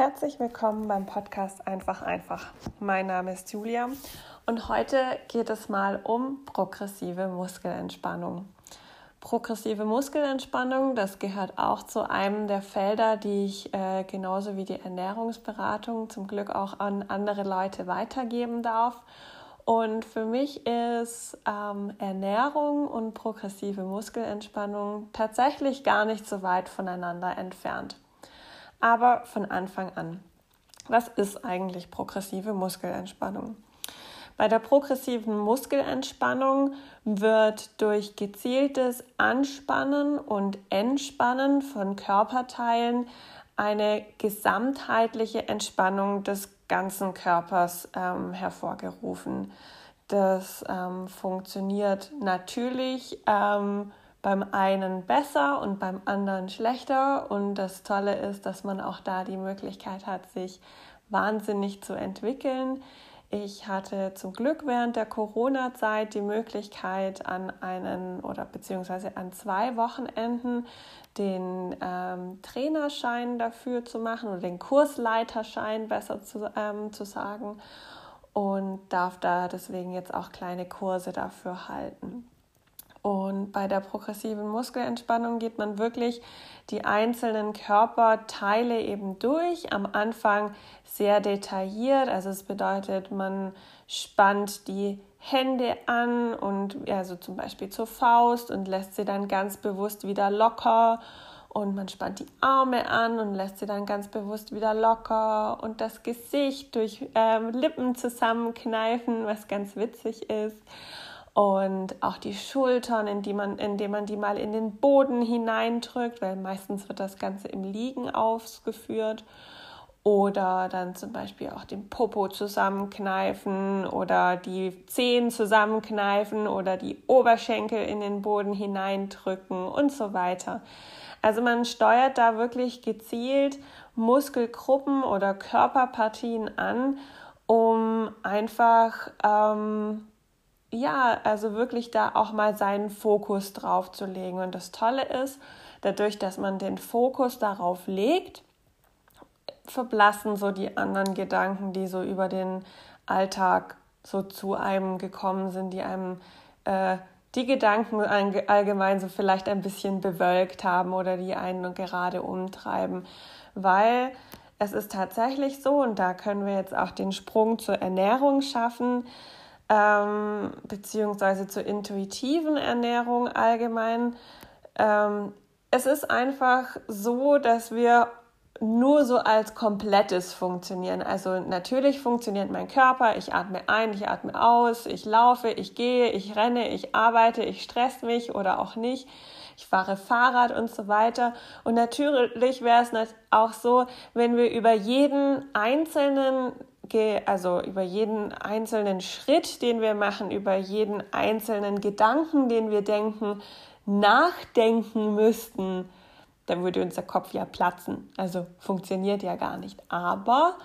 Herzlich willkommen beim Podcast Einfach einfach. Mein Name ist Julia und heute geht es mal um progressive Muskelentspannung. Progressive Muskelentspannung, das gehört auch zu einem der Felder, die ich äh, genauso wie die Ernährungsberatung zum Glück auch an andere Leute weitergeben darf. Und für mich ist ähm, Ernährung und progressive Muskelentspannung tatsächlich gar nicht so weit voneinander entfernt aber von Anfang an. Was ist eigentlich progressive Muskelentspannung? Bei der progressiven Muskelentspannung wird durch gezieltes Anspannen und Entspannen von Körperteilen eine gesamtheitliche Entspannung des ganzen Körpers ähm, hervorgerufen. Das ähm, funktioniert natürlich ähm, beim einen besser und beim anderen schlechter. Und das Tolle ist, dass man auch da die Möglichkeit hat, sich wahnsinnig zu entwickeln. Ich hatte zum Glück während der Corona-Zeit die Möglichkeit, an einen oder beziehungsweise an zwei Wochenenden den ähm, Trainerschein dafür zu machen oder den Kursleiterschein besser zu, ähm, zu sagen und darf da deswegen jetzt auch kleine Kurse dafür halten. Und bei der progressiven Muskelentspannung geht man wirklich die einzelnen Körperteile eben durch. Am Anfang sehr detailliert. Also es bedeutet, man spannt die Hände an und also zum Beispiel zur Faust und lässt sie dann ganz bewusst wieder locker. Und man spannt die Arme an und lässt sie dann ganz bewusst wieder locker und das Gesicht durch ähm, Lippen zusammenkneifen, was ganz witzig ist und auch die Schultern, indem man, indem man die mal in den Boden hineindrückt, weil meistens wird das Ganze im Liegen ausgeführt. Oder dann zum Beispiel auch den Popo zusammenkneifen oder die Zehen zusammenkneifen oder die Oberschenkel in den Boden hineindrücken und so weiter. Also man steuert da wirklich gezielt Muskelgruppen oder Körperpartien an, um einfach ähm, ja, also wirklich da auch mal seinen Fokus drauf zu legen. Und das Tolle ist, dadurch, dass man den Fokus darauf legt, verblassen so die anderen Gedanken, die so über den Alltag so zu einem gekommen sind, die einem äh, die Gedanken allgemein so vielleicht ein bisschen bewölkt haben oder die einen gerade umtreiben, weil es ist tatsächlich so, und da können wir jetzt auch den Sprung zur Ernährung schaffen, ähm, beziehungsweise zur intuitiven Ernährung allgemein. Ähm, es ist einfach so, dass wir nur so als komplettes funktionieren. Also natürlich funktioniert mein Körper, ich atme ein, ich atme aus, ich laufe, ich gehe, ich renne, ich arbeite, ich stress mich oder auch nicht. Ich fahre Fahrrad und so weiter. Und natürlich wäre es auch so, wenn wir über jeden einzelnen also über jeden einzelnen Schritt, den wir machen, über jeden einzelnen Gedanken, den wir denken, nachdenken müssten, dann würde unser Kopf ja platzen. Also funktioniert ja gar nicht. Aber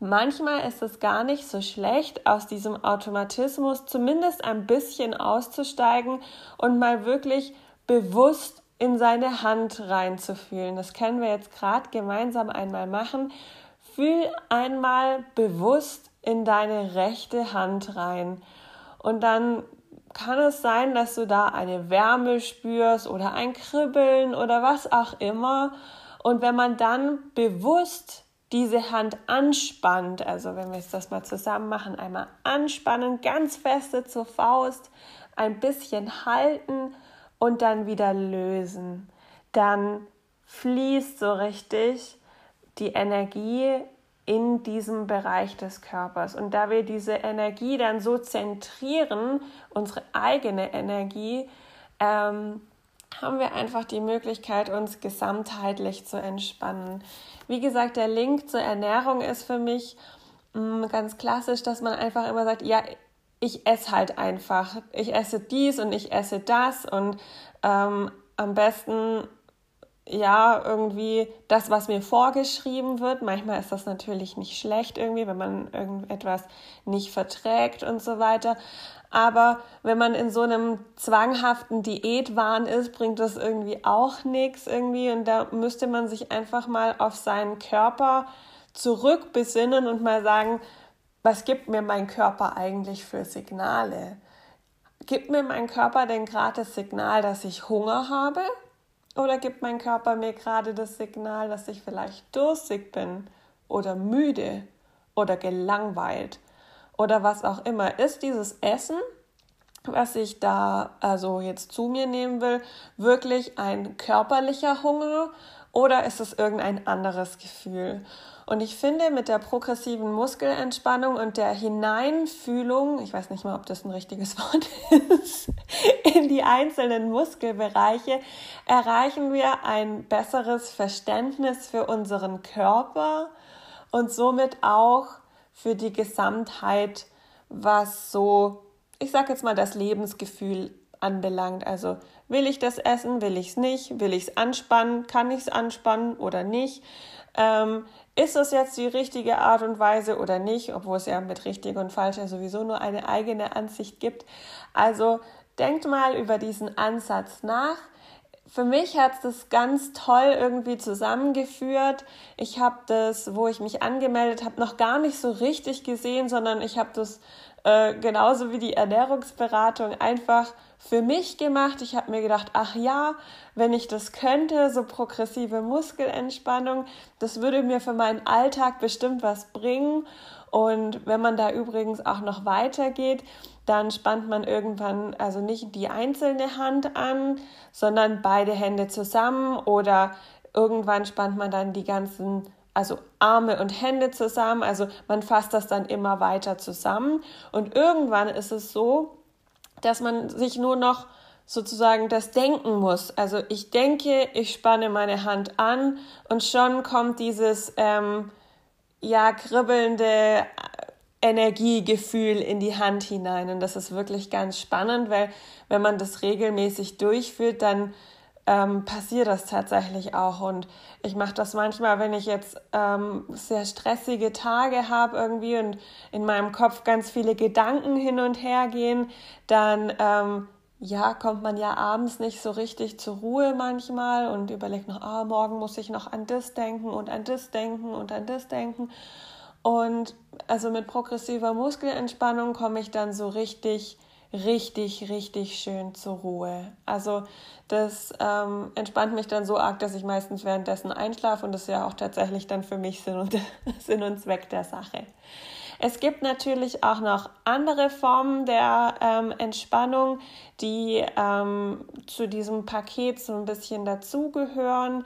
manchmal ist es gar nicht so schlecht, aus diesem Automatismus zumindest ein bisschen auszusteigen und mal wirklich bewusst in seine Hand reinzufühlen. Das können wir jetzt gerade gemeinsam einmal machen. Fühl einmal bewusst in deine rechte Hand rein und dann kann es sein, dass du da eine Wärme spürst oder ein Kribbeln oder was auch immer. Und wenn man dann bewusst diese Hand anspannt, also wenn wir jetzt das mal zusammen machen, einmal anspannen, ganz feste zur Faust, ein bisschen halten und dann wieder lösen, dann fließt so richtig die Energie in diesem Bereich des Körpers. Und da wir diese Energie dann so zentrieren, unsere eigene Energie, ähm, haben wir einfach die Möglichkeit, uns gesamtheitlich zu entspannen. Wie gesagt, der Link zur Ernährung ist für mich mh, mm, ganz klassisch, dass man einfach immer sagt, ja, ich esse halt einfach. Ich esse dies und ich esse das und ähm, am besten ja, irgendwie das, was mir vorgeschrieben wird. Manchmal ist das natürlich nicht schlecht irgendwie, wenn man irgendetwas nicht verträgt und so weiter. Aber wenn man in so einem zwanghaften Diätwahn ist, bringt das irgendwie auch nichts irgendwie. Und da müsste man sich einfach mal auf seinen Körper zurückbesinnen und mal sagen, was gibt mir mein Körper eigentlich für Signale? Gibt mir mein Körper denn gerade das Signal, dass ich Hunger habe? Oder gibt mein Körper mir gerade das Signal, dass ich vielleicht durstig bin oder müde oder gelangweilt oder was auch immer? Ist dieses Essen, was ich da also jetzt zu mir nehmen will, wirklich ein körperlicher Hunger oder ist es irgendein anderes Gefühl? Und ich finde, mit der progressiven Muskelentspannung und der Hineinfühlung, ich weiß nicht mal, ob das ein richtiges Wort ist, in die einzelnen Muskelbereiche, erreichen wir ein besseres Verständnis für unseren Körper und somit auch für die Gesamtheit, was so, ich sage jetzt mal, das Lebensgefühl anbelangt. Also will ich das essen, will ich es nicht, will ich es anspannen, kann ich es anspannen oder nicht. Ähm, ist das jetzt die richtige Art und Weise oder nicht, obwohl es ja mit richtig und falsch ja sowieso nur eine eigene Ansicht gibt. Also denkt mal über diesen Ansatz nach. Für mich hat es das ganz toll irgendwie zusammengeführt. Ich habe das, wo ich mich angemeldet habe, noch gar nicht so richtig gesehen, sondern ich habe das äh, genauso wie die Ernährungsberatung einfach für mich gemacht. Ich habe mir gedacht, ach ja, wenn ich das könnte, so progressive Muskelentspannung, das würde mir für meinen Alltag bestimmt was bringen. Und wenn man da übrigens auch noch weitergeht, dann spannt man irgendwann also nicht die einzelne Hand an, sondern beide Hände zusammen oder irgendwann spannt man dann die ganzen also Arme und Hände zusammen, also man fasst das dann immer weiter zusammen und irgendwann ist es so, dass man sich nur noch sozusagen das denken muss. Also ich denke, ich spanne meine Hand an und schon kommt dieses ähm, ja kribbelnde Energiegefühl in die Hand hinein und das ist wirklich ganz spannend, weil wenn man das regelmäßig durchführt, dann ähm, passiert das tatsächlich auch. Und ich mache das manchmal, wenn ich jetzt ähm, sehr stressige Tage habe irgendwie und in meinem Kopf ganz viele Gedanken hin und her gehen, dann ähm, ja, kommt man ja abends nicht so richtig zur Ruhe manchmal und überlegt noch, ah, morgen muss ich noch an das denken und an das denken und an das denken. Und also mit progressiver Muskelentspannung komme ich dann so richtig richtig, richtig schön zur Ruhe. Also das ähm, entspannt mich dann so arg, dass ich meistens währenddessen einschlafe und das ist ja auch tatsächlich dann für mich Sinn und, Sinn und Zweck der Sache. Es gibt natürlich auch noch andere Formen der ähm, Entspannung, die ähm, zu diesem Paket so ein bisschen dazugehören.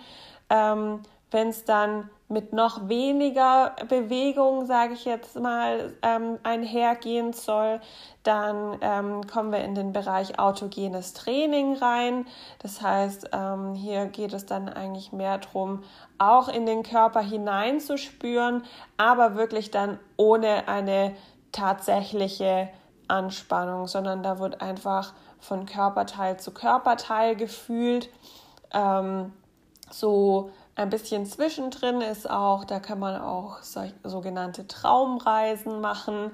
Ähm, Wenn es dann mit noch weniger Bewegung, sage ich jetzt mal, ähm, einhergehen soll, dann ähm, kommen wir in den Bereich autogenes Training rein. Das heißt, ähm, hier geht es dann eigentlich mehr darum, auch in den Körper hineinzuspüren, aber wirklich dann ohne eine tatsächliche Anspannung, sondern da wird einfach von Körperteil zu Körperteil gefühlt. Ähm, so ein bisschen zwischendrin ist auch, da kann man auch sogenannte Traumreisen machen,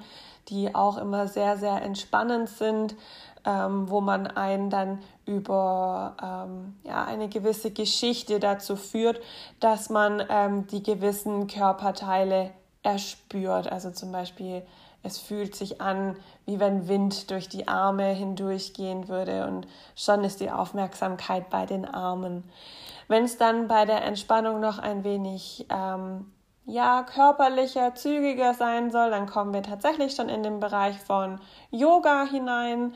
die auch immer sehr, sehr entspannend sind, ähm, wo man einen dann über ähm, ja, eine gewisse Geschichte dazu führt, dass man ähm, die gewissen Körperteile erspürt. Also zum Beispiel, es fühlt sich an, wie wenn Wind durch die Arme hindurchgehen würde und schon ist die Aufmerksamkeit bei den Armen. Wenn es dann bei der Entspannung noch ein wenig ähm, ja, körperlicher, zügiger sein soll, dann kommen wir tatsächlich schon in den Bereich von Yoga hinein,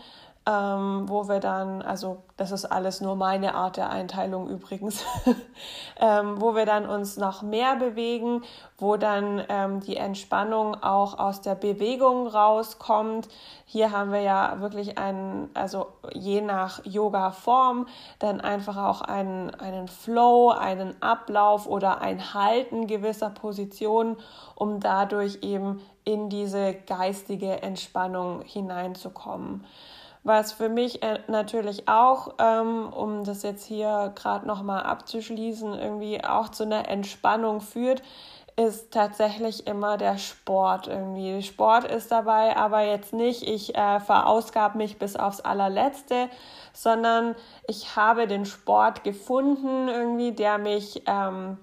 ähm, wo wir dann, also das ist alles nur meine Art der Einteilung übrigens, ähm, wo wir dann uns noch mehr bewegen, wo dann ähm, die Entspannung auch aus der Bewegung rauskommt. Hier haben wir ja wirklich einen, also je nach Yoga-Form, dann einfach auch einen, einen Flow, einen Ablauf oder ein Halten gewisser Positionen, um dadurch eben in diese geistige Entspannung hineinzukommen. Was für mich äh, natürlich auch, ähm, um das jetzt hier gerade nochmal abzuschließen, irgendwie auch zu einer Entspannung führt, ist tatsächlich immer der Sport irgendwie. Sport ist dabei aber jetzt nicht, ich äh, verausgab mich bis aufs allerletzte, sondern ich habe den Sport gefunden irgendwie, der mich ähm,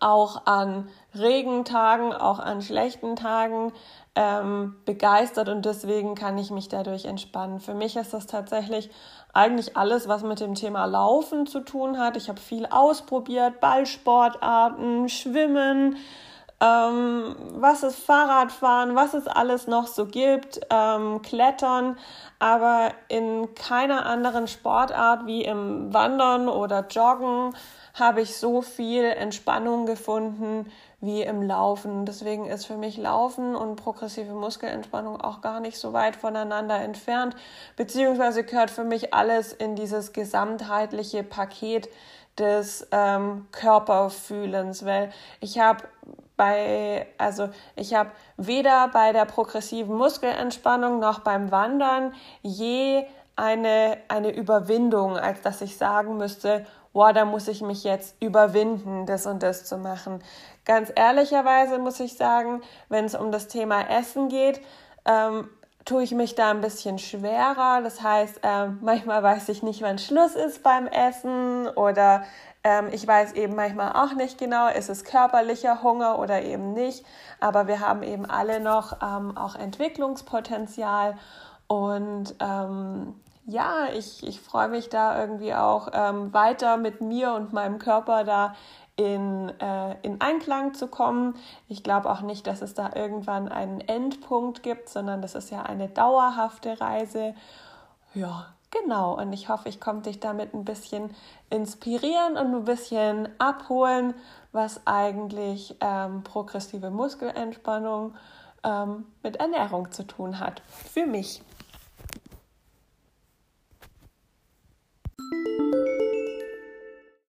auch an Regentagen, auch an schlechten Tagen ähm, begeistert und deswegen kann ich mich dadurch entspannen. Für mich ist das tatsächlich eigentlich alles, was mit dem Thema Laufen zu tun hat. Ich habe viel ausprobiert, Ballsportarten, Schwimmen, ähm, was ist Fahrradfahren, was es alles noch so gibt, ähm, Klettern, aber in keiner anderen Sportart wie im Wandern oder Joggen habe ich so viel Entspannung gefunden wie im Laufen. Deswegen ist für mich Laufen und progressive Muskelentspannung auch gar nicht so weit voneinander entfernt, beziehungsweise gehört für mich alles in dieses gesamtheitliche Paket des ähm, Körperfühlens, weil ich habe bei, also ich habe weder bei der progressiven Muskelentspannung noch beim Wandern je eine, eine Überwindung, als dass ich sagen müsste, boah, da muss ich mich jetzt überwinden, das und das zu machen. Ganz ehrlicherweise muss ich sagen, wenn es um das Thema Essen geht, ähm, tue ich mich da ein bisschen schwerer. Das heißt, ähm, manchmal weiß ich nicht, wann Schluss ist beim Essen oder ähm, ich weiß eben manchmal auch nicht genau, ist es körperlicher Hunger oder eben nicht. Aber wir haben eben alle noch ähm, auch Entwicklungspotenzial und ähm, ja, ich, ich freue mich da irgendwie auch ähm, weiter mit mir und meinem Körper da in, äh, in Einklang zu kommen. Ich glaube auch nicht, dass es da irgendwann einen Endpunkt gibt, sondern das ist ja eine dauerhafte Reise. Ja, genau. Und ich hoffe, ich konnte dich damit ein bisschen inspirieren und ein bisschen abholen, was eigentlich ähm, progressive Muskelentspannung ähm, mit Ernährung zu tun hat. Für mich.